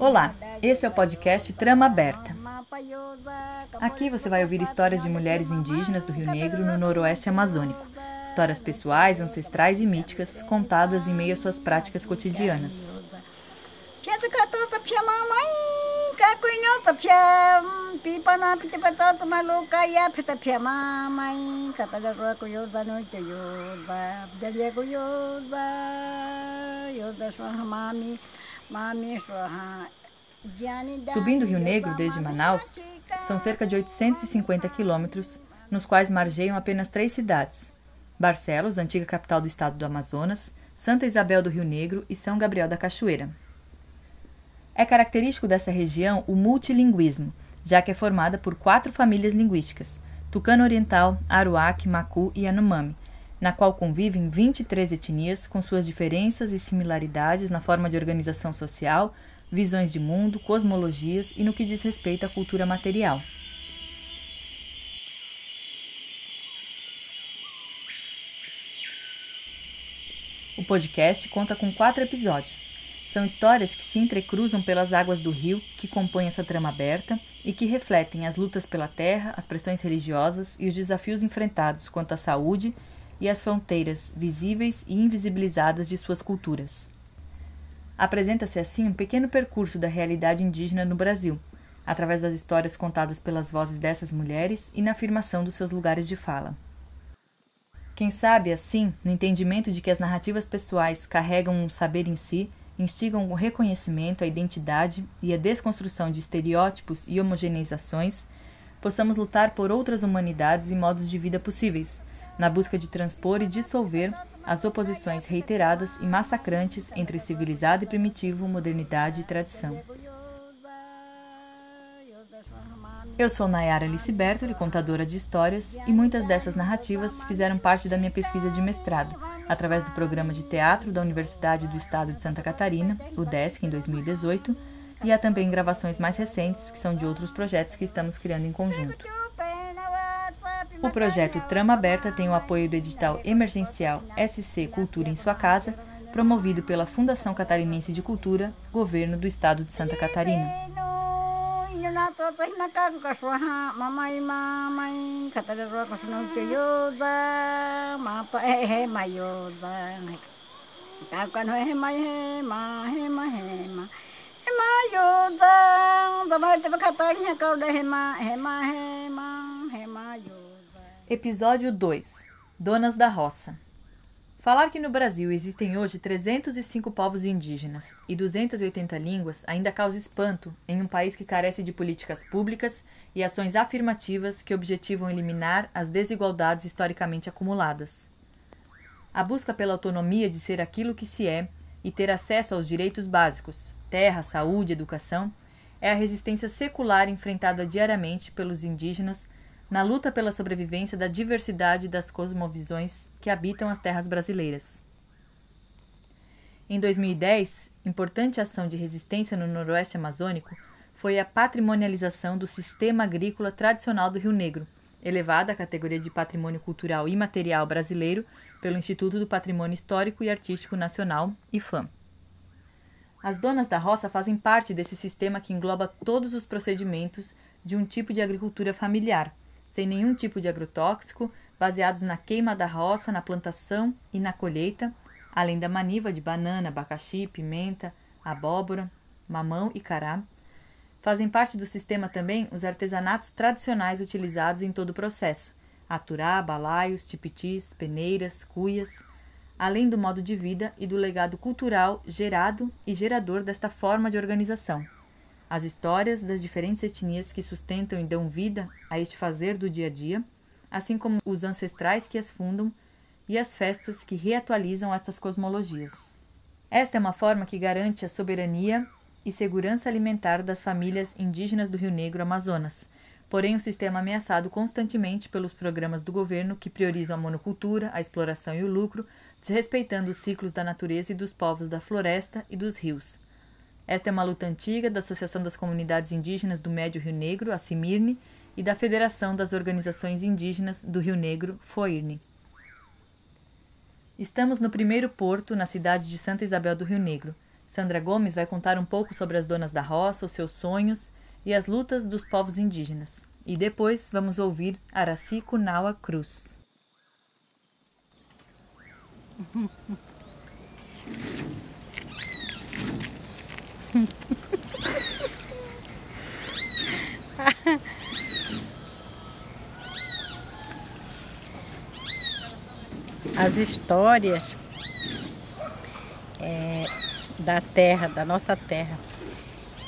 Olá, esse é o podcast Trama Aberta. Aqui você vai ouvir histórias de mulheres indígenas do Rio Negro no noroeste amazônico. Histórias pessoais, ancestrais e míticas contadas em meio às suas práticas cotidianas. Subindo o Rio Negro desde Manaus, são cerca de 850 quilômetros, nos quais margeiam apenas três cidades: Barcelos, antiga capital do estado do Amazonas, Santa Isabel do Rio Negro e São Gabriel da Cachoeira. É característico dessa região o multilinguismo, já que é formada por quatro famílias linguísticas: Tucano Oriental, Aruac, Macu e Yanomami, na qual convivem 23 etnias com suas diferenças e similaridades na forma de organização social, visões de mundo, cosmologias e no que diz respeito à cultura material. O podcast conta com quatro episódios. São histórias que se entrecruzam pelas águas do rio que compõem essa trama aberta e que refletem as lutas pela terra, as pressões religiosas e os desafios enfrentados quanto à saúde e as fronteiras visíveis e invisibilizadas de suas culturas. Apresenta-se assim um pequeno percurso da realidade indígena no Brasil, através das histórias contadas pelas vozes dessas mulheres e na afirmação dos seus lugares de fala. Quem sabe, assim, no entendimento de que as narrativas pessoais carregam um saber em si instigam o reconhecimento, a identidade e a desconstrução de estereótipos e homogeneizações, possamos lutar por outras humanidades e modos de vida possíveis, na busca de transpor e dissolver as oposições reiteradas e massacrantes entre civilizado e primitivo, modernidade e tradição. Eu sou Nayara Alice Bertoli, contadora de histórias, e muitas dessas narrativas fizeram parte da minha pesquisa de mestrado, através do programa de teatro da Universidade do Estado de Santa Catarina, o DESC, em 2018, e há também gravações mais recentes, que são de outros projetos que estamos criando em conjunto. O projeto Trama Aberta tem o apoio do edital emergencial SC Cultura em Sua Casa, promovido pela Fundação Catarinense de Cultura, Governo do Estado de Santa Catarina. Episódio 2 Donas da Roça Falar que no Brasil existem hoje 305 povos indígenas e 280 línguas ainda causa espanto em um país que carece de políticas públicas e ações afirmativas que objetivam eliminar as desigualdades historicamente acumuladas. A busca pela autonomia de ser aquilo que se é e ter acesso aos direitos básicos, terra, saúde, educação, é a resistência secular enfrentada diariamente pelos indígenas na luta pela sobrevivência da diversidade das cosmovisões que habitam as terras brasileiras. Em 2010, importante ação de resistência no noroeste amazônico foi a patrimonialização do sistema agrícola tradicional do Rio Negro, elevada à categoria de patrimônio cultural imaterial brasileiro pelo Instituto do Patrimônio Histórico e Artístico Nacional, IFAM. As donas da roça fazem parte desse sistema que engloba todos os procedimentos de um tipo de agricultura familiar, sem nenhum tipo de agrotóxico, baseados na queima da roça, na plantação e na colheita, além da maniva de banana, abacaxi, pimenta, abóbora, mamão e cará. Fazem parte do sistema também os artesanatos tradicionais utilizados em todo o processo: aturá, balaios, tipitis, peneiras, cuias, além do modo de vida e do legado cultural gerado e gerador desta forma de organização. As histórias das diferentes etnias que sustentam e dão vida a este fazer do dia a dia assim como os ancestrais que as fundam e as festas que reatualizam estas cosmologias. Esta é uma forma que garante a soberania e segurança alimentar das famílias indígenas do Rio Negro Amazonas, porém um sistema ameaçado constantemente pelos programas do governo que priorizam a monocultura, a exploração e o lucro, desrespeitando os ciclos da natureza e dos povos da floresta e dos rios. Esta é uma luta antiga da Associação das Comunidades Indígenas do Médio Rio Negro, a CIMIRNE, e da Federação das Organizações Indígenas do Rio Negro, FOIRNE. Estamos no primeiro porto, na cidade de Santa Isabel do Rio Negro. Sandra Gomes vai contar um pouco sobre as donas da roça, os seus sonhos e as lutas dos povos indígenas. E depois vamos ouvir Araci Kunawa Cruz. As histórias é, da terra, da nossa terra.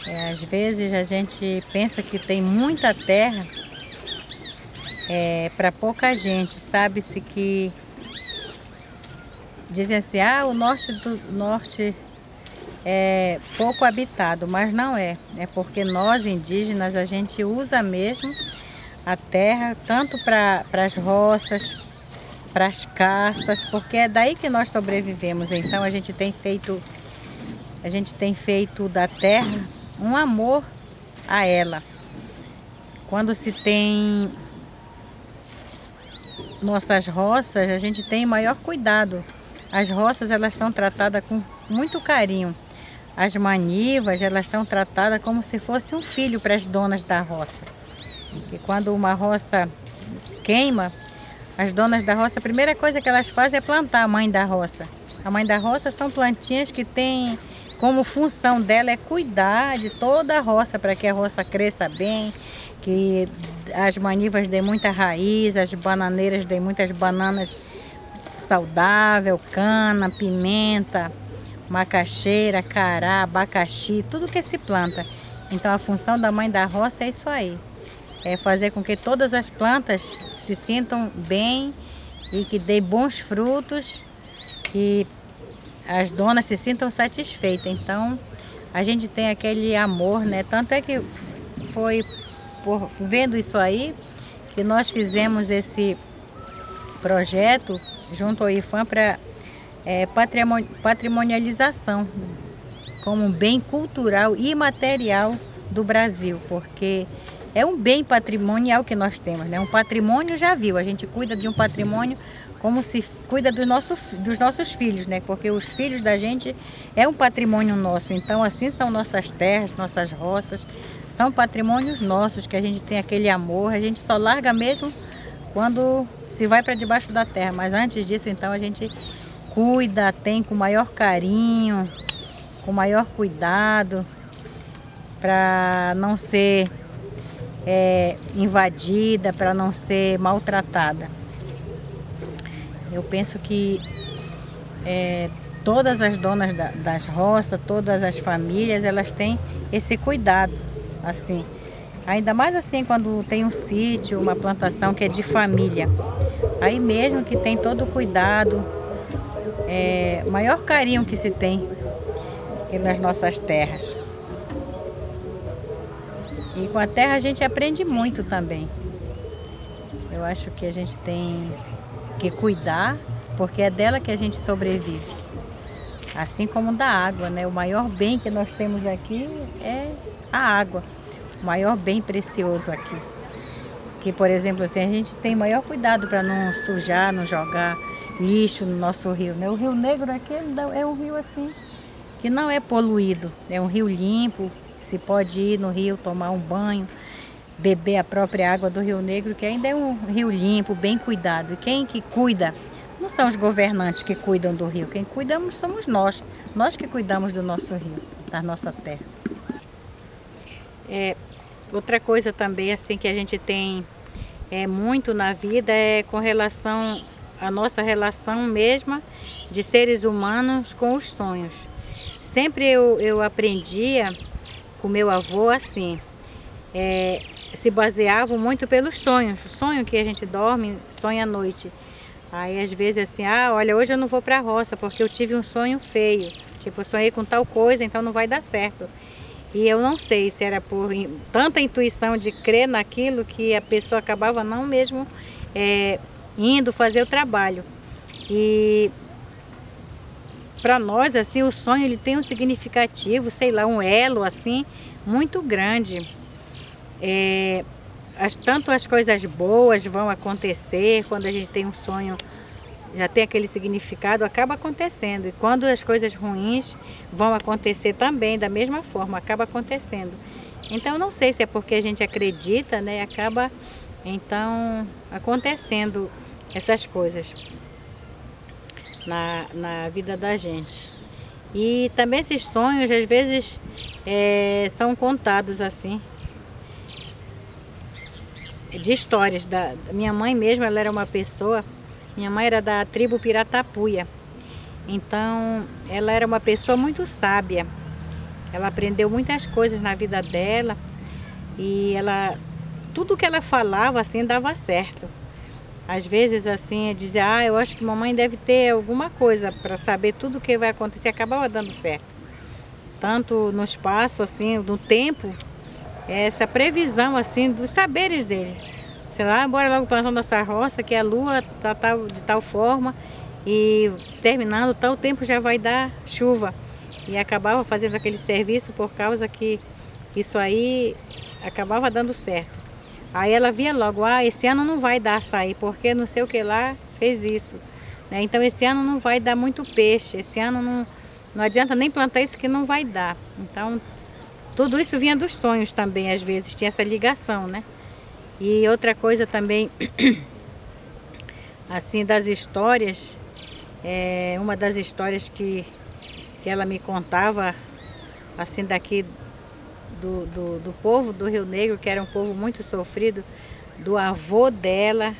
É, às vezes a gente pensa que tem muita terra é, para pouca gente. Sabe-se que dizem assim, ah, o norte do norte é pouco habitado, mas não é. É porque nós indígenas a gente usa mesmo a terra tanto para as roças, para as caças, porque é daí que nós sobrevivemos. Então a gente tem feito a gente tem feito da terra um amor a ela. Quando se tem nossas roças, a gente tem maior cuidado. As roças elas estão tratadas com muito carinho. As manivas elas estão tratadas como se fosse um filho para as donas da roça. E quando uma roça queima, as donas da roça, a primeira coisa que elas fazem é plantar a mãe da roça. A mãe da roça são plantinhas que têm como função dela é cuidar de toda a roça para que a roça cresça bem, que as manivas dêem muita raiz, as bananeiras dêem muitas bananas saudável, cana, pimenta, macaxeira, cará, abacaxi, tudo que se planta. Então a função da mãe da roça é isso aí. É fazer com que todas as plantas se sintam bem e que dê bons frutos e as donas se sintam satisfeitas. Então, a gente tem aquele amor, né? Tanto é que foi por vendo isso aí que nós fizemos esse projeto junto ao IFAM para é, patrimonialização como um bem cultural e material do Brasil, porque é um bem patrimonial que nós temos, né? Um patrimônio já viu, a gente cuida de um patrimônio como se cuida do nosso, dos nossos filhos, né? Porque os filhos da gente é um patrimônio nosso. Então, assim são nossas terras, nossas roças, são patrimônios nossos que a gente tem aquele amor. A gente só larga mesmo quando se vai para debaixo da terra. Mas antes disso, então, a gente cuida, tem com maior carinho, com maior cuidado, para não ser é, invadida, para não ser maltratada. Eu penso que é, todas as donas da, das roças, todas as famílias, elas têm esse cuidado, assim. Ainda mais assim quando tem um sítio, uma plantação que é de família. Aí mesmo que tem todo o cuidado, é, maior carinho que se tem pelas nossas terras. E com a terra a gente aprende muito também. Eu acho que a gente tem que cuidar, porque é dela que a gente sobrevive. Assim como da água, né? O maior bem que nós temos aqui é a água. O maior bem precioso aqui. Que, por exemplo, assim, a gente tem maior cuidado para não sujar, não jogar lixo no nosso rio. Né? O Rio Negro aqui é um rio assim, que não é poluído. É um rio limpo, se pode ir no rio tomar um banho, beber a própria água do Rio Negro, que ainda é um rio limpo, bem cuidado. E quem que cuida não são os governantes que cuidam do rio, quem cuidamos somos nós, nós que cuidamos do nosso rio, da nossa terra. É, outra coisa também assim que a gente tem é, muito na vida é com relação à nossa relação mesma de seres humanos com os sonhos. Sempre eu, eu aprendia com meu avô assim, é, se baseavam muito pelos sonhos, o sonho que a gente dorme, sonha à noite. Aí às vezes assim, ah, olha, hoje eu não vou para a roça porque eu tive um sonho feio. Tipo, eu sonhei com tal coisa, então não vai dar certo. E eu não sei se era por tanta intuição de crer naquilo que a pessoa acabava não mesmo é, indo fazer o trabalho. E para nós, assim, o sonho ele tem um significativo, sei lá, um elo, assim, muito grande. É, as, tanto as coisas boas vão acontecer, quando a gente tem um sonho, já tem aquele significado, acaba acontecendo. E quando as coisas ruins vão acontecer também, da mesma forma, acaba acontecendo. Então, não sei se é porque a gente acredita, né, acaba, então, acontecendo essas coisas na, na vida da gente. E também esses sonhos, às vezes, é, são contados assim, de histórias. Da, minha mãe mesmo, ela era uma pessoa, minha mãe era da tribo Piratapuia. Então, ela era uma pessoa muito sábia. Ela aprendeu muitas coisas na vida dela e ela tudo que ela falava assim dava certo. Às vezes assim, dizer, ah, eu acho que mamãe deve ter alguma coisa para saber tudo o que vai acontecer, acabava dando certo. Tanto no espaço assim, no tempo, essa previsão assim dos saberes dele. Sei lá, bora logo plantando essa roça, que a lua tá, tá de tal forma e terminando tal tempo já vai dar chuva. E acabava fazendo aquele serviço por causa que isso aí acabava dando certo. Aí ela via logo, ah, esse ano não vai dar açaí, porque não sei o que lá fez isso. Né? Então esse ano não vai dar muito peixe, esse ano não, não adianta nem plantar isso que não vai dar. Então tudo isso vinha dos sonhos também, às vezes, tinha essa ligação, né? E outra coisa também, assim, das histórias, é, uma das histórias que, que ela me contava, assim, daqui do, do, do povo do Rio Negro, que era um povo muito sofrido, do avô dela,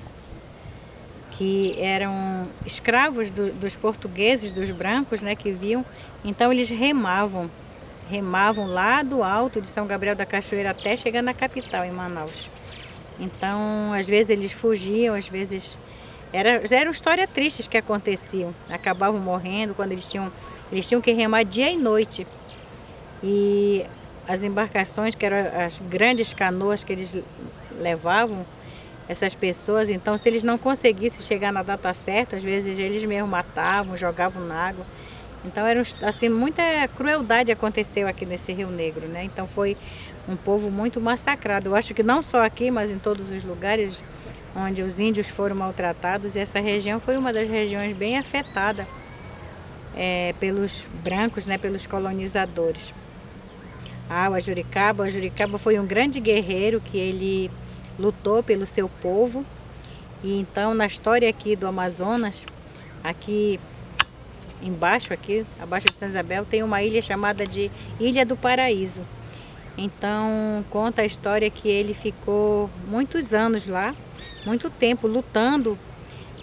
que eram escravos do, dos portugueses, dos brancos, né, que viam. Então eles remavam, remavam lá do alto de São Gabriel da Cachoeira até chegar na capital, em Manaus. Então, às vezes eles fugiam, às vezes era, eram histórias tristes que aconteciam. Acabavam morrendo quando eles tinham, eles tinham que remar dia e noite. E as embarcações, que eram as grandes canoas que eles levavam essas pessoas. Então, se eles não conseguissem chegar na data certa, às vezes eles mesmo matavam, jogavam na água. Então, era assim, muita crueldade aconteceu aqui nesse Rio Negro, né? Então, foi um povo muito massacrado. Eu acho que não só aqui, mas em todos os lugares onde os índios foram maltratados. E essa região foi uma das regiões bem afetada é, pelos brancos, né, pelos colonizadores. Ah, o Ajuricaba. O Ajuricaba foi um grande guerreiro que ele lutou pelo seu povo. E então, na história aqui do Amazonas, aqui embaixo, aqui, abaixo de São Isabel, tem uma ilha chamada de Ilha do Paraíso. Então, conta a história que ele ficou muitos anos lá, muito tempo lutando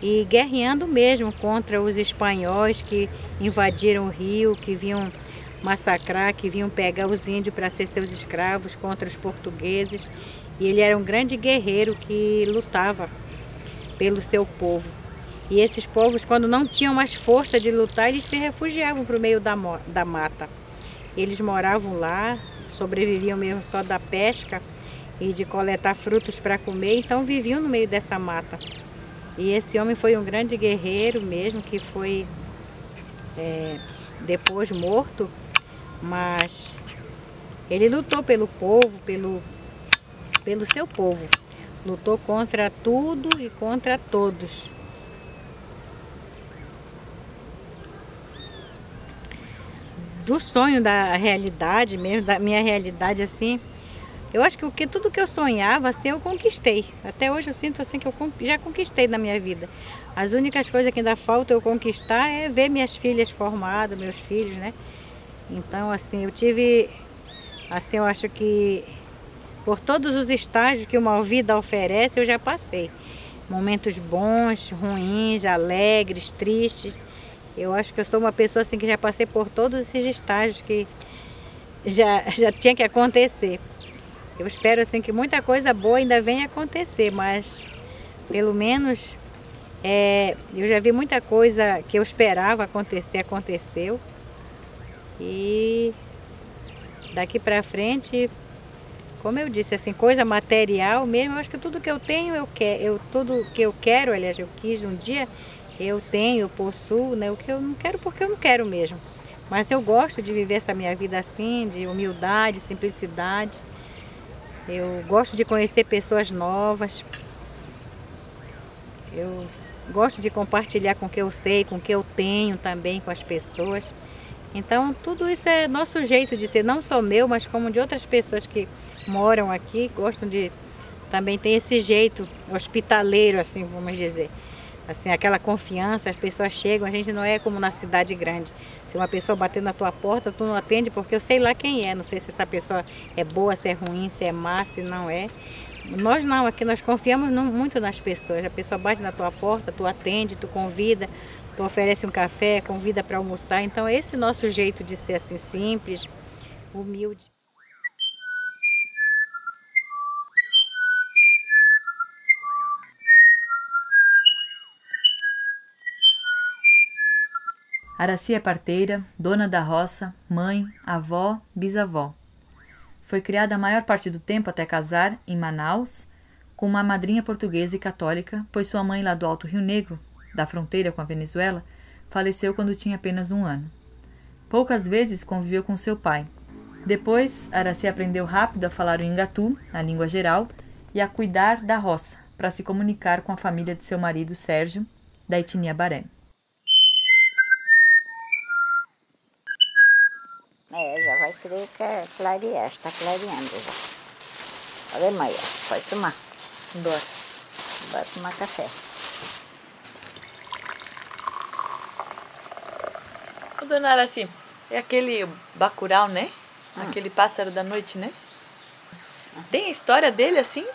e guerreando mesmo contra os espanhóis que invadiram o rio, que vinham massacrar, que vinham pegar os índios para ser seus escravos contra os portugueses. E ele era um grande guerreiro que lutava pelo seu povo. E esses povos, quando não tinham mais força de lutar, eles se refugiavam para o meio da, da mata. Eles moravam lá, sobreviviam mesmo só da pesca e de coletar frutos para comer, então viviam no meio dessa mata. E esse homem foi um grande guerreiro mesmo, que foi é, depois morto mas ele lutou pelo povo, pelo, pelo seu povo. Lutou contra tudo e contra todos. Do sonho da realidade mesmo, da minha realidade assim, eu acho que, o que tudo que eu sonhava assim eu conquistei. Até hoje eu sinto assim que eu já conquistei na minha vida. As únicas coisas que ainda falta eu conquistar é ver minhas filhas formadas, meus filhos, né? Então, assim, eu tive, assim, eu acho que por todos os estágios que uma vida oferece, eu já passei. Momentos bons, ruins, alegres, tristes. Eu acho que eu sou uma pessoa assim que já passei por todos esses estágios que já, já tinha que acontecer. Eu espero assim que muita coisa boa ainda venha acontecer, mas pelo menos é, eu já vi muita coisa que eu esperava acontecer, aconteceu. E daqui para frente, como eu disse, assim, coisa material mesmo, eu acho que tudo que eu tenho, eu quero, eu, tudo que eu quero, aliás, eu quis um dia, Eu tenho, possuo, né? O que eu não quero porque eu não quero mesmo. Mas eu gosto de viver essa minha vida assim, de humildade, simplicidade. Eu gosto de conhecer pessoas novas. Eu gosto de compartilhar com o que eu sei, com o que eu tenho também com as pessoas. Então, tudo isso é nosso jeito de ser, não só meu, mas como de outras pessoas que moram aqui, gostam de também ter esse jeito hospitaleiro, assim, vamos dizer. Assim, aquela confiança, as pessoas chegam, a gente não é como na cidade grande. Se uma pessoa bater na tua porta, tu não atende porque eu sei lá quem é. Não sei se essa pessoa é boa, se é ruim, se é má, se não é. Nós não, aqui nós confiamos muito nas pessoas. A pessoa bate na tua porta, tu atende, tu convida, tu oferece um café, convida para almoçar. Então esse nosso jeito de ser assim simples, humilde. Araci é parteira, dona da roça, mãe, avó, bisavó. Foi criada a maior parte do tempo até casar, em Manaus, com uma madrinha portuguesa e católica, pois sua mãe lá do Alto Rio Negro, da fronteira com a Venezuela, faleceu quando tinha apenas um ano. Poucas vezes conviveu com seu pai. Depois, Araci aprendeu rápido a falar o ingatu, a língua geral, e a cuidar da roça, para se comunicar com a família de seu marido Sérgio, da etnia Baré. É, já vai crer que é clarear, está clareando já. Olha, mãe, pode tomar. Bora. Bora tomar café. Dona Araci, é aquele bacurau, né? Hum. Aquele pássaro da noite, né? Tem a história dele assim?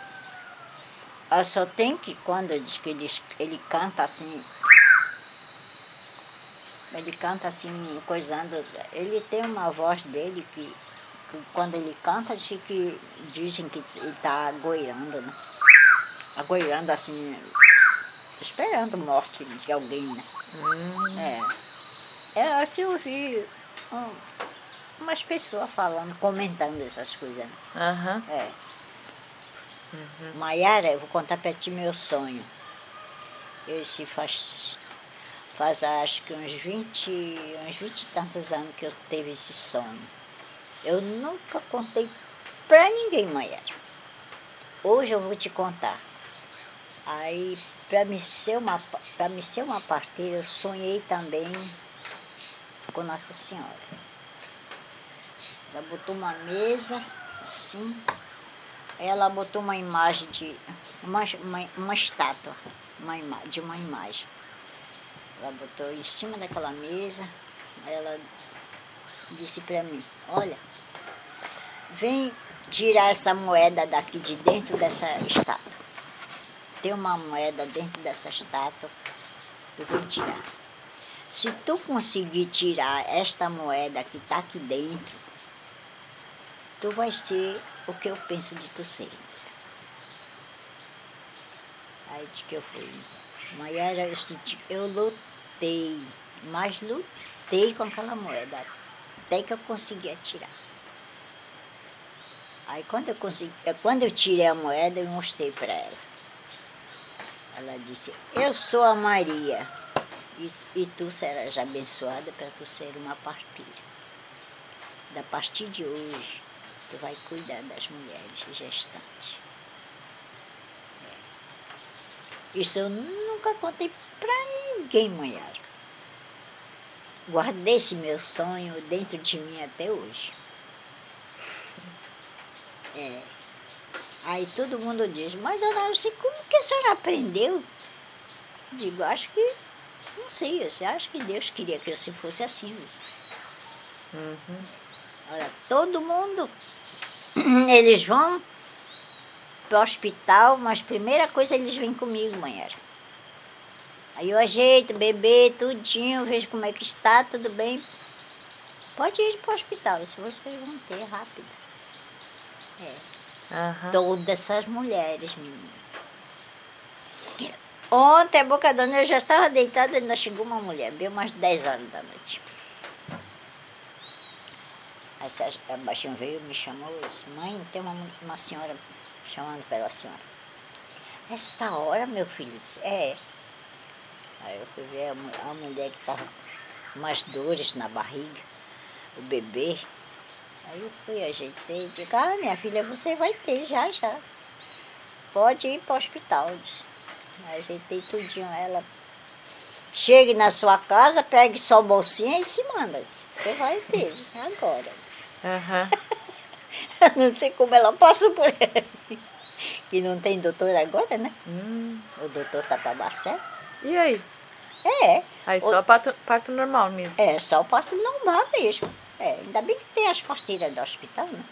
Ah, só tem que quando diz que ele, ele canta assim, ele canta assim, coisando. Ele tem uma voz dele que, que quando ele canta, diz que, dizem que ele está agoiando, né? Agoiando assim, esperando morte de alguém, né? Hum. É. É, assim eu vi um, umas pessoas falando, comentando essas coisas. Né? Uhum. É. Uhum. Maiara, eu vou contar para ti meu sonho. Esse faz Faz acho que uns 20, uns 20 e tantos anos que eu teve esse sonho. Eu nunca contei para ninguém, Maiara. Hoje eu vou te contar. Aí, para me, ser uma, me ser uma parteira, eu sonhei também com Nossa Senhora. Ela botou uma mesa, assim, ela botou uma imagem de. uma, uma, uma estátua uma ima, de uma imagem. Ela botou em cima daquela mesa, ela disse para mim, olha, vem tirar essa moeda daqui de dentro dessa estátua. Tem uma moeda dentro dessa estátua, tu vem tirar. Se tu conseguir tirar esta moeda que está aqui dentro, tu vai ser o que eu penso de tu ser. Aí disse que eu fui. Maiara, eu, eu lutei mas lutei com aquela moeda, até que eu conseguia tirar. Aí quando eu consegui, quando eu tirei a moeda, eu mostrei para ela. Ela disse, eu sou a Maria, e, e tu serás abençoada para tu ser uma parteira. Da partir de hoje, tu vai cuidar das mulheres gestantes. Isso eu nunca contei para ninguém, Maiara. Guardei esse meu sonho dentro de mim até hoje. É. Aí todo mundo diz, mas dona Lucy, como que a senhora aprendeu? Digo, acho que, não sei, você acha que Deus queria que eu se fosse assim. Uhum. Olha, todo mundo, eles vão para o hospital, mas primeira coisa eles vêm comigo, Maiara. Aí eu ajeito, bebê, tudinho, vejo como é que está, tudo bem. Pode ir para o hospital, isso vocês vão ter rápido. É. Uhum. Todas essas mulheres, menina. Ontem, a boca da eu já estava deitada, ainda chegou uma mulher, bem umas 10 horas da noite. Aí a baixinho veio, me chamou e disse, mãe, tem uma, uma senhora chamando pela senhora. Essa hora, meu filho, disse, é. Aí eu fui ver a, a mulher que estava com umas dores na barriga, o bebê. Aí eu fui, ajeitei, digo, ah, minha filha, você vai ter já, já. Pode ir para o hospital. disse. Ajeitei tudinho ela. Chegue na sua casa, pegue só a bolsinha e se manda. Você vai ter, agora. Aham. Não sei como ela passou por aí. Que não tem doutor agora, né? Hum. O doutor tá para Bacé. E aí? É, Aí só parto, parto normal mesmo. é só o parto normal mesmo. É, ainda bem que tem as parteiras do hospital, né?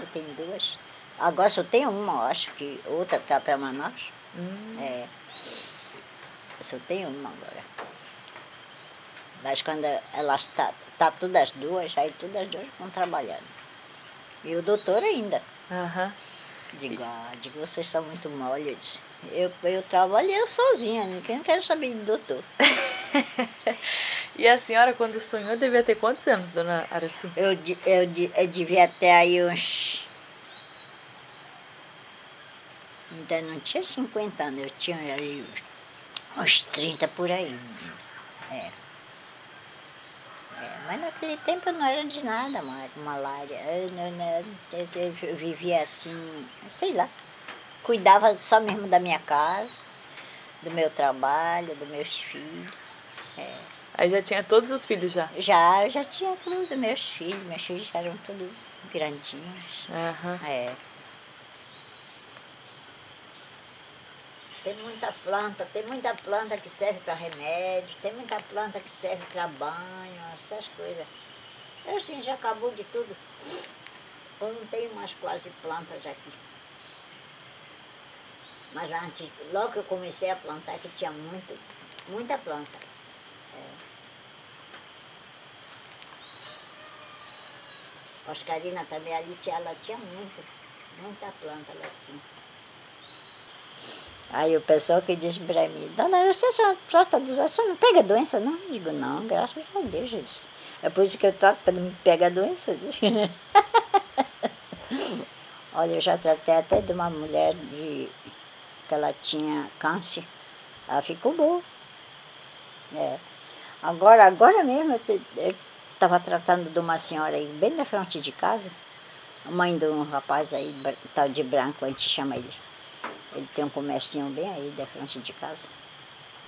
Que tem duas. Agora só tem uma, acho que outra tá para Manaus. Hum. É. Só tem uma agora. Mas quando elas tá, tá todas as duas, aí todas as duas vão trabalhando. E o doutor ainda. Aham. Digo, ah, digo, vocês são muito mole. Eu, eu, trabalhei sozinha, ninguém quer saber de doutor. E a senhora, quando sonhou, devia ter quantos anos, dona Araci? Eu, eu, eu devia ter aí uns. Ainda não tinha 50 anos, eu tinha aí uns, uns 30 por aí. É. É, mas naquele tempo eu não era de nada, ma- malária. Eu, eu- eu- eu vivia assim, sei lá. Cuidava só mesmo da minha casa, do meu trabalho, dos meus filhos. É. Aí já tinha todos os filhos já. Já, eu já tinha tudo, meus filhos, meus filhos já eram todos grandinhos. Aham. É. Tem muita planta, tem muita planta que serve para remédio, tem muita planta que serve para banho, essas coisas. Eu assim, já acabou de tudo. Eu não tenho mais quase plantas aqui. Mas antes, logo que eu comecei a plantar, que tinha muito, muita planta. Oscarina também ali ela tinha muito, muita planta ela tinha. Aí o pessoal que diz para mim, dona, você a senhora trata dos senhora não pega doença, não? Eu digo, não, graças a Deus, eu disse. É por isso que eu trato para não me pegar doença. Disse. Olha, eu já tratei até de uma mulher de, que ela tinha câncer. Ela ficou boa. É. Agora, agora mesmo, eu estava tratando de uma senhora aí, bem na frente de casa, mãe de um rapaz aí, tal de branco, a gente chama ele. Ele tem um comércio bem aí, da frente de casa.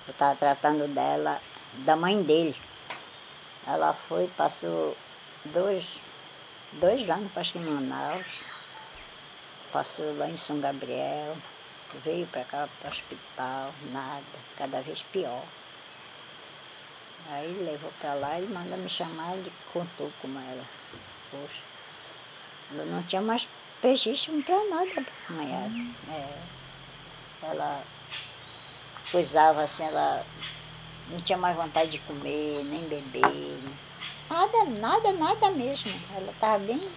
Eu estava tratando dela, da mãe dele. Ela foi, passou dois, dois anos, acho que em Manaus. Passou lá em São Gabriel, veio para cá, para o hospital, nada, cada vez pior. Aí levou para lá e mandou me chamar, ele contou como ela. Poxa, ela não tinha mais registro para nada, cunhada. É. Ela coisava assim, ela não tinha mais vontade de comer, nem beber. Nada, nada, nada mesmo. Ela estava bem,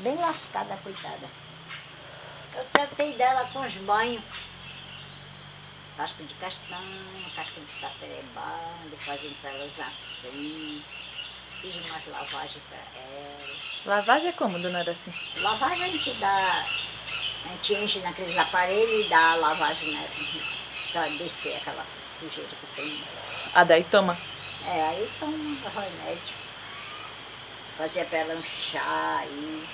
bem lascada, coitada. Eu tratei dela com os banhos. Casca de castanha, casca de taperebanda, fazendo para ela usar assim. Fiz umas lavagens para ela. Lavagem é como, dona Araci? Lavagem a gente dá, a gente enche naqueles aparelhos e dá a lavagem né, para descer aquela sujeira que tem. Ah, daí toma. É, aí toma remédio. Fazia para ela um chá aí.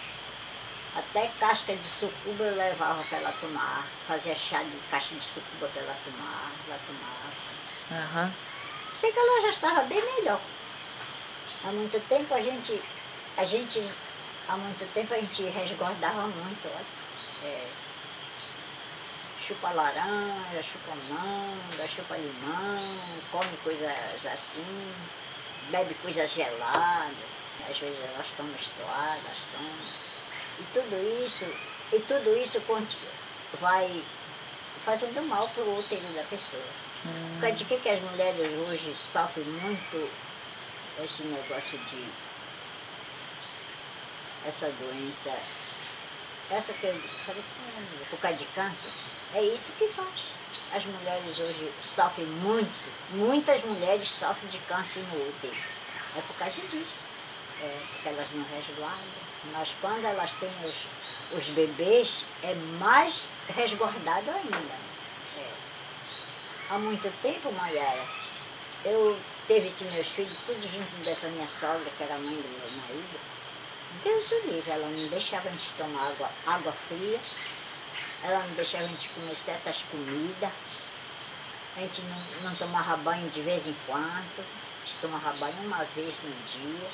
Até casca de sucuba eu levava para ela tomar. Fazia chá de casca de sucuba para ela tomar, ela tomava. Aham. Sei que ela já estava bem melhor. Há muito tempo a gente, a gente, há muito tempo a gente resguardava muito, olha. É, chupa laranja, chupa manga, chupa limão, come coisas assim, bebe coisas geladas, às vezes elas estão misturadas, estão. E tudo isso, e tudo isso vai fazendo mal para o útero da pessoa. Por causa de que, que as mulheres hoje sofrem muito esse negócio de. essa doença, essa que eu falei, "Caramba, por causa de câncer, é isso que faz. As mulheres hoje sofrem muito, muitas mulheres sofrem de câncer no útero. É por causa disso. É, porque elas não resguardam. Mas quando elas têm os, os bebês, é mais resguardado ainda. É. Há muito tempo, Maiara, eu teve esses meus filhos, tudo junto dessa minha sogra, que era mãe do meu marido. Deus o livre, ela não deixava a gente tomar água, água fria, ela não deixava a gente comer certas comidas, a gente não, não tomava banho de vez em quando, a gente tomava banho uma vez no dia.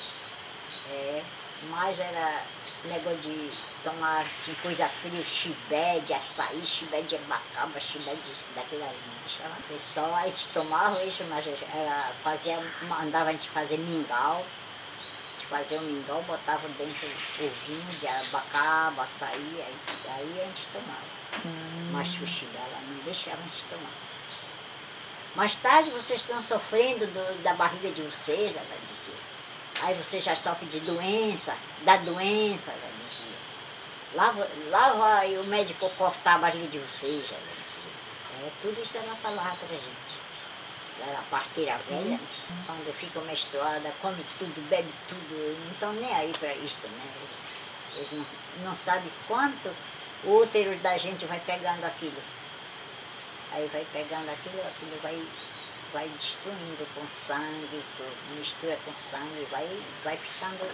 É, mas era negócio de tomar assim, coisa fria, chibé de açaí, chibé de abacaba, chibé disso, daquilo ali. Deixava o pessoal, a gente tomava isso, mas era, fazia, mandava a gente fazer mingau. Fazia o mingau, botava dentro o vinho de abacaba, açaí, aí, aí a gente tomava. Hum. Mas o dela não deixava a gente tomar. Mais tarde vocês estão sofrendo do, da barriga de vocês, ela dizia. Aí você já sofre de doença, da doença, ela dizia. Lava, lava e o médico cortar a barriga de vocês, ela dizia. É, tudo isso ela falava pra gente. Ela parteira velha, quando fica menstruada, come tudo, bebe tudo, não estão nem aí para isso, né? Eles não, não sabem quanto o útero da gente vai pegando aquilo. Aí vai pegando aquilo, aquilo vai, vai destruindo com sangue, mistura com sangue, vai, vai ficando,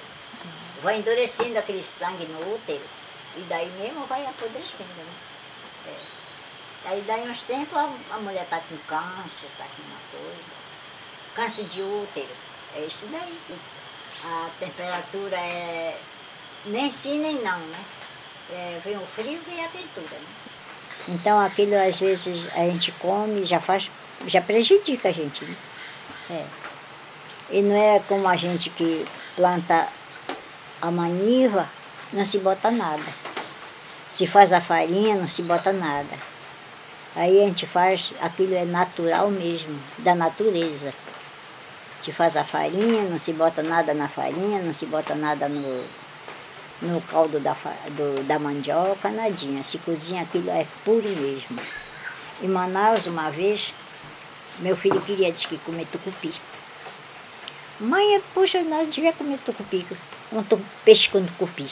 vai endurecendo aquele sangue no útero. E daí mesmo vai apodrecendo, né? Aí daí uns tempos a, a mulher está com câncer, está com uma coisa. Câncer de útero. É isso daí. A temperatura é nem sim nem não, né? É, vem o frio e a quentura, né? Então aquilo às vezes a gente come já faz, já prejudica a gente. Né? É. E não é como a gente que planta a maniva, não se bota nada. Se faz a farinha, não se bota nada. Aí a gente faz, aquilo é natural mesmo, da natureza. Se faz a farinha, não se bota nada na farinha, não se bota nada no, no caldo da, do, da mandioca, nadinha. Se cozinha aquilo é puro mesmo. Em Manaus, uma vez, meu filho queria diz que comer tucupi. Mãe, poxa, nós devia comer tucupi, um peixe com tucupi.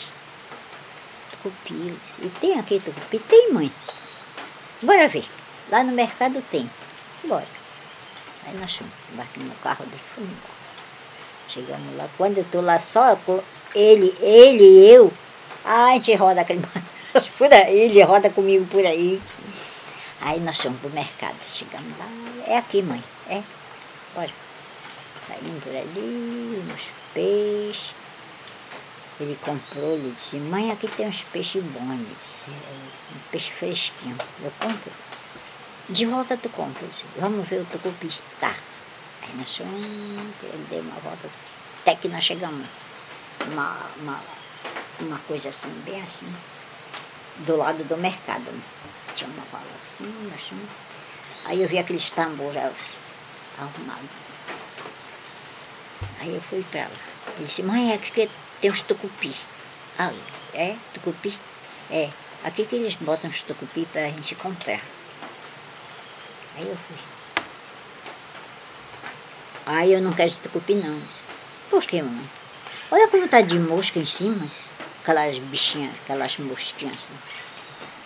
Tucupi, e tem aqui tucupi? Tem, mãe. Bora ver. Lá no mercado tem. Bora. Aí nós fomos, no carro dele, fomos Chegamos lá. Quando eu estou lá só ele, ele e eu, a gente roda aquele por aí, ele roda comigo por aí. Aí nós fomos pro mercado, chegamos lá, é aqui mãe, é, bora. Saímos por ali, uns peixes. Ele comprou, ele disse, mãe, aqui tem uns peixes bons, disse, é, um peixe fresquinho. Eu compro. De volta tu compra, disse, vamos ver o tucupi. Tá. Aí nós fomos, ele deu uma volta, até que nós chegamos uma, uma, uma coisa assim, bem assim, do lado do mercado. Né? Tinha uma vala assim, assim. Aí eu vi aqueles tambores arrumados. Aí eu fui para lá. Ele disse, mãe, aqui que tem uns tucupi. Ah, é? Tucupi? É. Aqui que eles botam os tucupi para a gente comprar. Aí eu fui. Aí eu não quero esse tucupi não. Por que, mamãe? Olha como tá de mosca em cima, aquelas bichinhas, aquelas mosquinhas assim.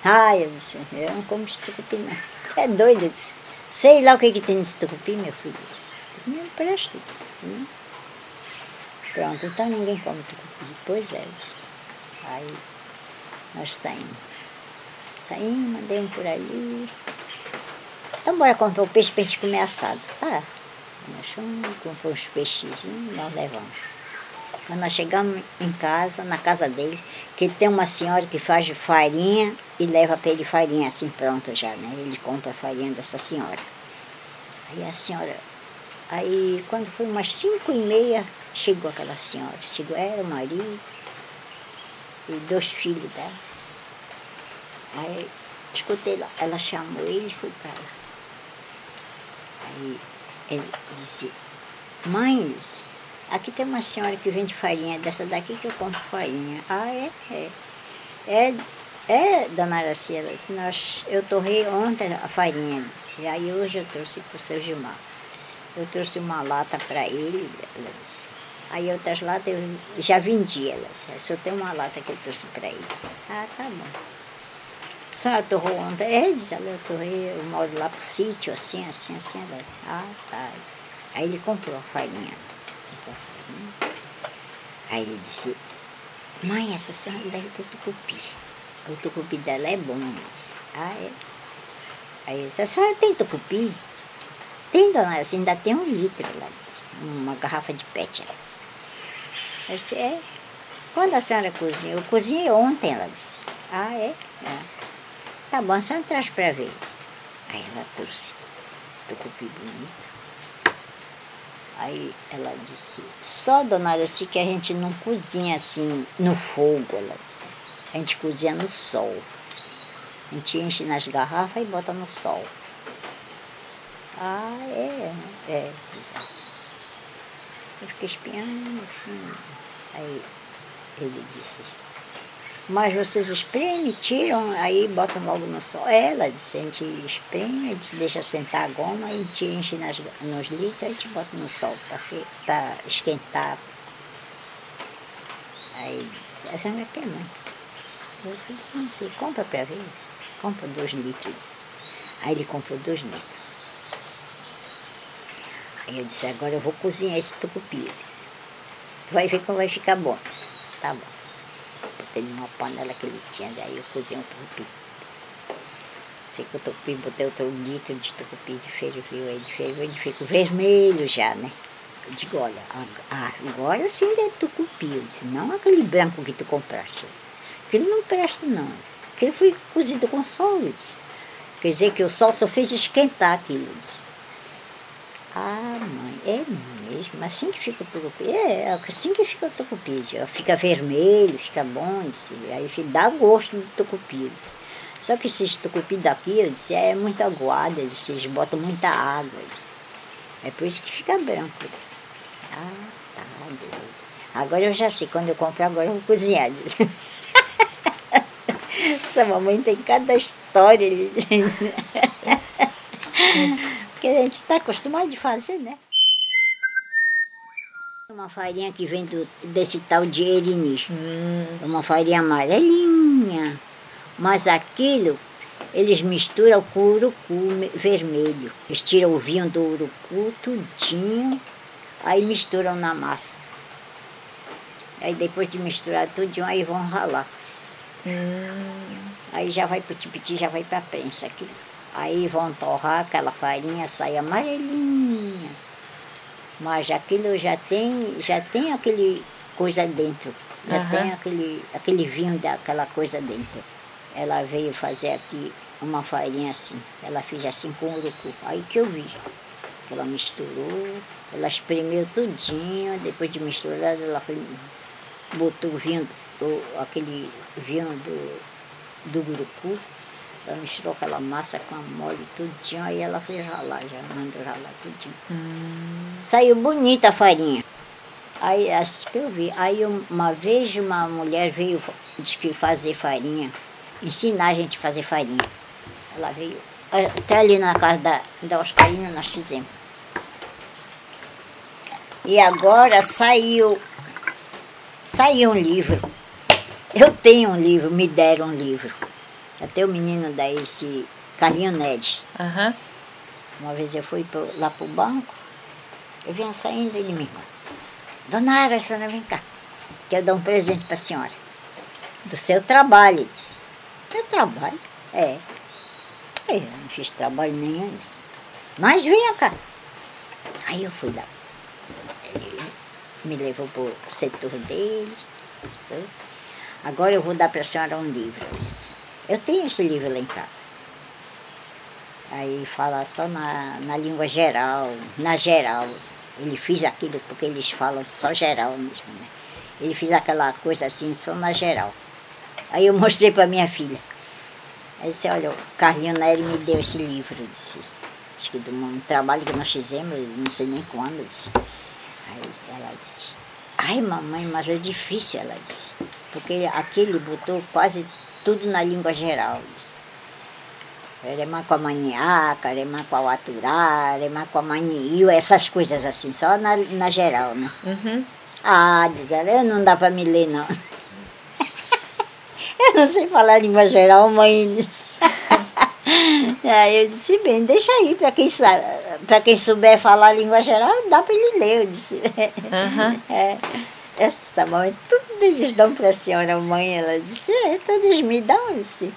Ai, eu disse, eu não como esse tucupi não. É doido, disse. Sei lá o que, que tem nesse tucupi, meu filho. Disse. Não presta, disse. Pronto, então ninguém come tucupi. Pois é. Aí nós saímos. Saímos, mandei por ali. Então bora comprar o peixe para a comer assado. Tá. Nós fomos, compramos uns peixezinhos, nós levamos. Quando nós chegamos em casa, na casa dele, que tem uma senhora que faz farinha e leva para ele farinha assim pronta já, né? Ele compra a farinha dessa senhora. Aí a senhora, aí quando foi umas cinco e meia, chegou aquela senhora. Chegou ela, o marido e dois filhos dela. Aí escutei lá, ela chamou ele e foi para lá. Aí ele disse, mãe, disse, Aqui tem uma senhora que vende farinha, dessa daqui que eu compro farinha. Ah, é? É, é, é dona Araciela, nós, eu torrei ontem a farinha, disse, aí hoje eu trouxe para o seu Gilmar. Eu trouxe uma lata para ele, ela disse. Aí outras latas eu já vendi, ela disse, só tem uma lata que eu trouxe para ele. Ah, tá bom. A senhora torrou ontem? É, disse ela, eu torrei, eu moro lá pro sítio, assim, assim, assim. Ela, ah, tá. Aí ele comprou a farinha. Aí ele disse, mãe, essa senhora deve ter tucupi. O tucupi dela é bom. Mas... Ah, é? Aí eu disse, a senhora tem tucupi? Tem, dona, assim, ainda tem um litro, ela disse. Uma garrafa de pet, ela disse. Eu disse, é. Quando a senhora cozinha? Eu cozinhei ontem, ela disse. Ah, é? é. Tá bom, a senhora traz para ver. Aí ela trouxe tucupi bonito. Aí ela disse, só, dona Araci, que a gente não cozinha assim no fogo, ela disse. A gente cozinha no sol. A gente enche nas garrafas e bota no sol. Ah, é, é. Eu fiquei espiando assim. Aí ele disse, mas vocês espremem, tiram, aí botam logo no sol. Ela disse, a gente espreme, a gente deixa sentar a goma, a gente enche nas, nos litros, a gente bota no sol para esquentar. Aí disse, a senhora quer mãe? Eu falei, assim, compra para ver isso. Compra dois litros. Aí ele comprou dois litros. Aí eu disse, agora eu vou cozinhar esse tucupi. Disse, tu vai ver como vai ficar bom. Disse, tá bom botei numa panela que ele tinha, daí eu cozinhei o tucupi. Sei que o tucupi, botei outro litro de tucupi de ferveu, de ferveu, ele ficou vermelho já, né? Eu digo, olha, agora sim é tucupi. Eu disse, não aquele branco que tu compraste. Aquele não presta não. Aquele foi cozido com. Disse. Quer dizer que o sol só fez esquentar aquilo. Disse. Ah, mãe, é mesmo, assim que fica o tucupi. É, assim que fica o tucupi. Fica vermelho, fica bom, disse, aí dá gosto do tucupi. Só que esses tucupi daqui, eu disse, é muito aguado, eles botam muita água. É por isso que fica branco. Ah, tá, Agora eu já sei, quando eu comprar agora eu vou cozinhar. Disse. Essa mamãe tem cada história. que a gente está acostumado de fazer, né? Uma farinha que vem do, desse tal de erinis. Hum. Uma farinha amarelinha. Mas aquilo, eles misturam com o urucu vermelho. Eles tiram o vinho do urucu, tudinho, aí misturam na massa. Aí depois de misturar tudinho, aí vão ralar. Hum. Aí já vai pro tipiti, já vai pra prensa aquilo. Aí vão torrar aquela farinha, sai amarelinha. Mas aquilo já tem, já tem aquele coisa dentro. Já uhum. tem aquele, aquele vinho daquela coisa dentro. Ela veio fazer aqui uma farinha assim. Ela fez assim com urucu. Aí que eu vi. Ela misturou, ela espremeu tudinho, depois de misturar, ela foi, botou o vinho, o, aquele vinho do, do urucu ela misturou aquela massa com a mole tudinho, aí ela foi ralar, já mandou ralar tudinho. Hum. Saiu bonita a farinha. Aí acho que eu vi. Aí uma vez uma mulher veio de que fazer farinha, ensinar a gente a fazer farinha. Ela veio até ali na casa da, da Oscarina nós fizemos. E agora saiu, saiu um livro. Eu tenho um livro, me deram um livro. Até o menino da esse Carlinho Nedes. Uhum. Uma vez eu fui pro, lá pro banco, eu vinha saindo e ele me. Dona Ara, a senhora vem cá. Quero dar um presente para a senhora. Do seu trabalho, ele disse. Seu trabalho? É. Eu não fiz trabalho nenhum. Disse. Mas venha cá. Aí eu fui lá. Ele me levou para o setor dele. Agora eu vou dar para a senhora um livro. Disse. Eu tenho esse livro lá em casa. Aí fala só na, na língua geral, na geral. Ele fez aquilo porque eles falam só geral mesmo, né? Ele fez aquela coisa assim, só na geral. Aí eu mostrei para minha filha. Aí disse, olha, o Carlinho Nery me deu esse livro, disse. Disse que de um trabalho que nós fizemos, não sei nem quando, disse. Aí ela disse, ai mamãe, mas é difícil, ela disse. Porque aqui ele botou quase tudo na língua geral. Eremaquamaniaca, Eremaquauaturá, Eremaquamaniu, essas coisas assim, só na, na geral, né? Uhum. Ah, diz ela, não dá para me ler, não. eu não sei falar língua geral, mãe. Aí eu disse, bem, deixa aí, para quem, sabe, quem souber falar língua geral, dá para ele ler. Eu disse. Uhum. É, essa mãe, tudo eles dão para a senhora mãe. Ela disse, é, todos me dão. Disse,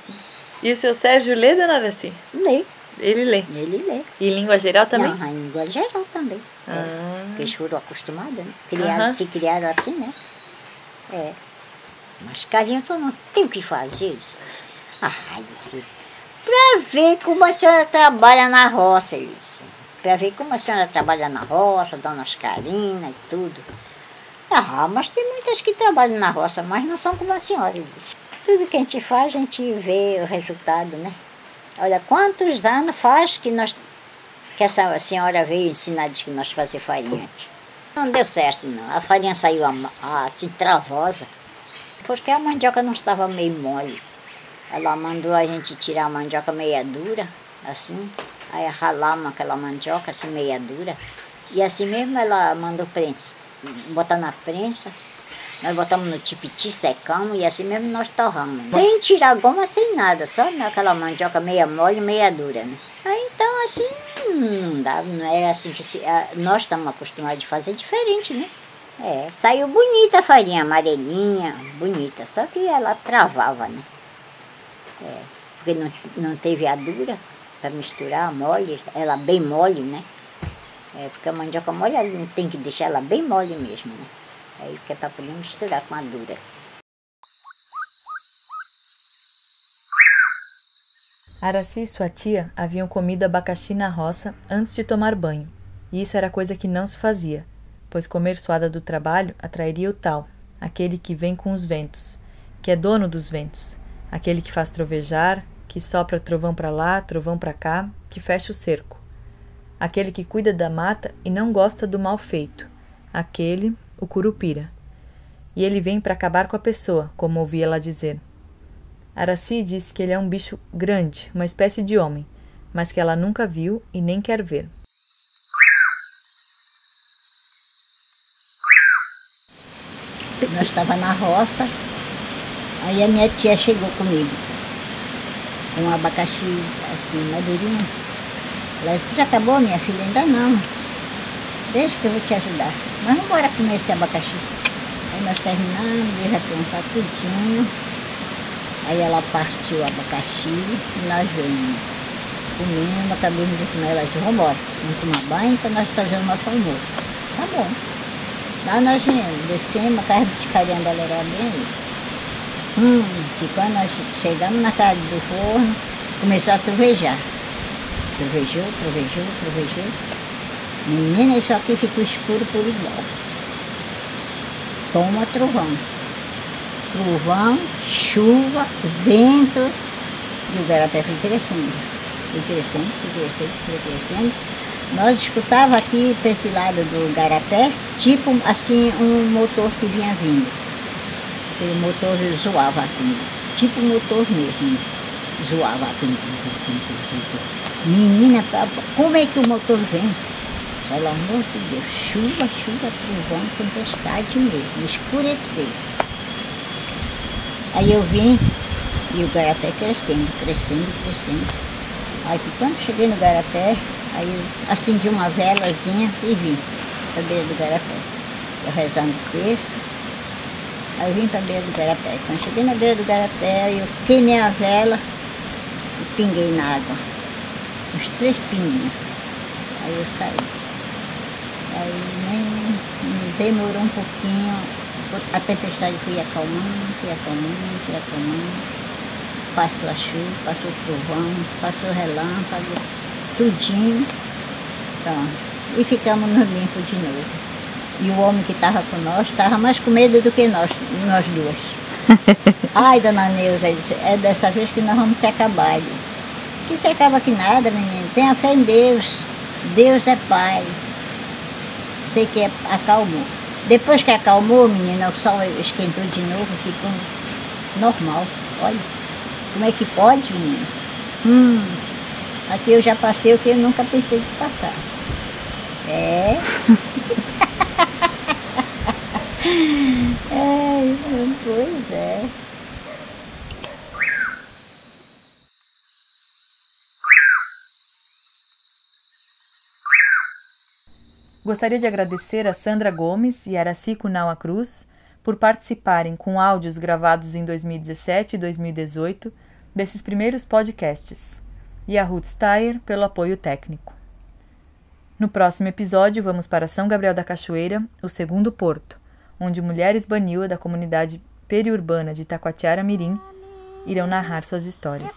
E o seu Sérgio lê, dona Araci? lê, Ele lê. ele lê. E língua geral também? Não, língua geral também. É, Ah. porque eles foram acostumados, né? Criaram, Aham. se criaram assim, né? É. Mas carinho, tu não tem o que fazer. Disse, Ah, disse, pra ver como a senhora trabalha na roça, disse. Pra ver como a senhora trabalha na roça, dona Oscarina e tudo. Ah, mas tem muitas que trabalham na roça, mas não são como a senhora, disse. Tudo que a gente faz, a gente vê o resultado, né? Olha, quantos anos faz que nós que essa senhora veio ensinar que nós fazer farinha. Não deu certo, não. A farinha saiu ah, assim, travosa. Porque a mandioca não estava meio mole. Ela mandou a gente tirar a mandioca meia dura, assim. Aí ralamos aquela mandioca assim, meia dura. E assim mesmo ela mandou prensa, botar na prensa. Nós botamos no tipiti, secamos e assim mesmo nós torramos. Sem tirar goma, sem nada, só naquela mandioca meia mole, meia dura, né? Aí então assim, não dá, não é assim que se, nós estamos acostumados a fazer diferente, né? É, saiu bonita a farinha, amarelinha, bonita, só que ela travava, né? É, porque não, não teve a dura para misturar, mole, ela bem mole, né? É, porque a mandioca mole, ela tem que deixar ela bem mole mesmo, né? Aí que é para misturar com a dura. Araci e sua tia haviam comido abacaxi na roça antes de tomar banho, e isso era coisa que não se fazia, pois comer suada do trabalho atrairia o tal, aquele que vem com os ventos, que é dono dos ventos, aquele que faz trovejar, que sopra trovão para lá, trovão para cá, que fecha o cerco, aquele que cuida da mata e não gosta do mal feito, aquele, o curupira. E ele vem para acabar com a pessoa, como ouvi ela dizer. Araci disse que ele é um bicho grande, uma espécie de homem, mas que ela nunca viu e nem quer ver. Nós estávamos na roça, aí a minha tia chegou comigo, com um abacaxi assim, madurinho. Ela disse, já acabou minha filha? Ainda não. Deixa que eu vou te ajudar. Mas vamos embora comer esse abacaxi. Aí nós terminamos de replantar tudinho. Aí ela partiu o abacaxi e nós vemos comendo, acabamos de comer. Ela disse, vamos embora, vamos tomar banho para nós fazer o nosso almoço. Tá bom. Lá nós viemos, descemos, a casa de carinha dela era bem ali. Hum, que quando nós chegamos na casa do forno, começou a trovejar. Trovejou, trovejou, trovejou. Menina, isso aqui ficou escuro por igual. Toma trovão. Trovão, chuva, vento. E o garapé foi crescendo. Foi crescendo, foi crescendo, foi crescendo. Nós escutava aqui para esse lado do garapé, tipo assim, um motor que vinha vindo. E o motor zoava assim, tipo motor mesmo. Zoava. Tum, Menina, como é que o motor vem? Pelo amor de Deus, chuva, chuva, trovão, tempestade mesmo, escureceu. Aí eu vim e o garapé crescendo, crescendo, crescendo. Aí que quando cheguei no garapé, aí eu acendi uma velazinha e vim para beira do garapé. Eu rezando o texto, aí eu vim para beira do garapé. Quando cheguei na beira do garapé, eu queimei a vela e pinguei na água. Uns três pinguinhos. Aí eu saí. Aí nem demorou um pouquinho, a tempestade foi acalmando, foi acalmando, foi acalmando. Passou a chuva, passou o trovão, passou o relâmpago, tudinho. Então, e ficamos no limpo de novo. E o homem que estava com nós estava mais com medo do que nós, nós duas. Ai, dona Neuza, é dessa vez que nós vamos se acabar. Disse, que se acaba que nada, menino. Tenha fé em Deus. Deus é Pai. Sei que acalmou. Depois que acalmou, menina, o sol esquentou de novo, ficou normal. Olha, como é que pode, menina? Hum, aqui eu já passei o que eu nunca pensei de passar. É. é, pois é. Gostaria de agradecer a Sandra Gomes e Aracico Naua Cruz por participarem com áudios gravados em 2017 e 2018 desses primeiros podcasts, e a Ruth Steyer pelo apoio técnico. No próximo episódio, vamos para São Gabriel da Cachoeira, o segundo porto, onde mulheres baniu da comunidade periurbana de Taquatiara Mirim irão narrar suas histórias.